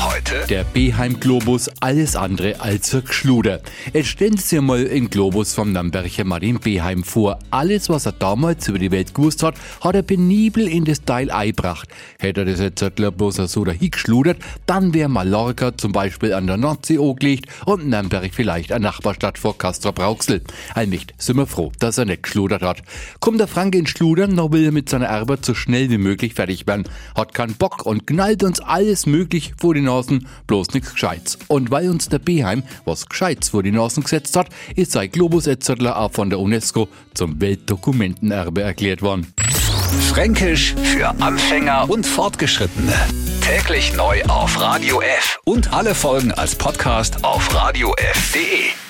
Heute Der Beheim-Globus alles andere als Geschluder. Jetzt stellen Sie sich mal den Globus vom Nürnberger Martin Beheim vor. Alles, was er damals über die Welt gewusst hat, hat er penibel in das Teil eingebracht. Hätte er das jetzt ein bloß so dahin geschludert, dann wäre Mallorca zum Beispiel an der Nordsee angelegt und Nürnberg vielleicht eine Nachbarstadt vor Castro Brauxel. Allmächt sind wir froh, dass er nicht geschludert hat. Kommt der Franke ins Schludern, noch will er mit seiner Arbeit so schnell wie möglich fertig werden. Hat keinen Bock und knallt uns alles möglich vor die Nasen, bloß nichts Gescheites. Und weil uns der Beheim was Gescheites vor die Nasen gesetzt hat, ist sein Globus etc. auch von der UNESCO zum Weltdokumentenerbe erklärt worden. Fränkisch für Anfänger und Fortgeschrittene. Täglich neu auf Radio F und alle Folgen als Podcast auf radiof.de.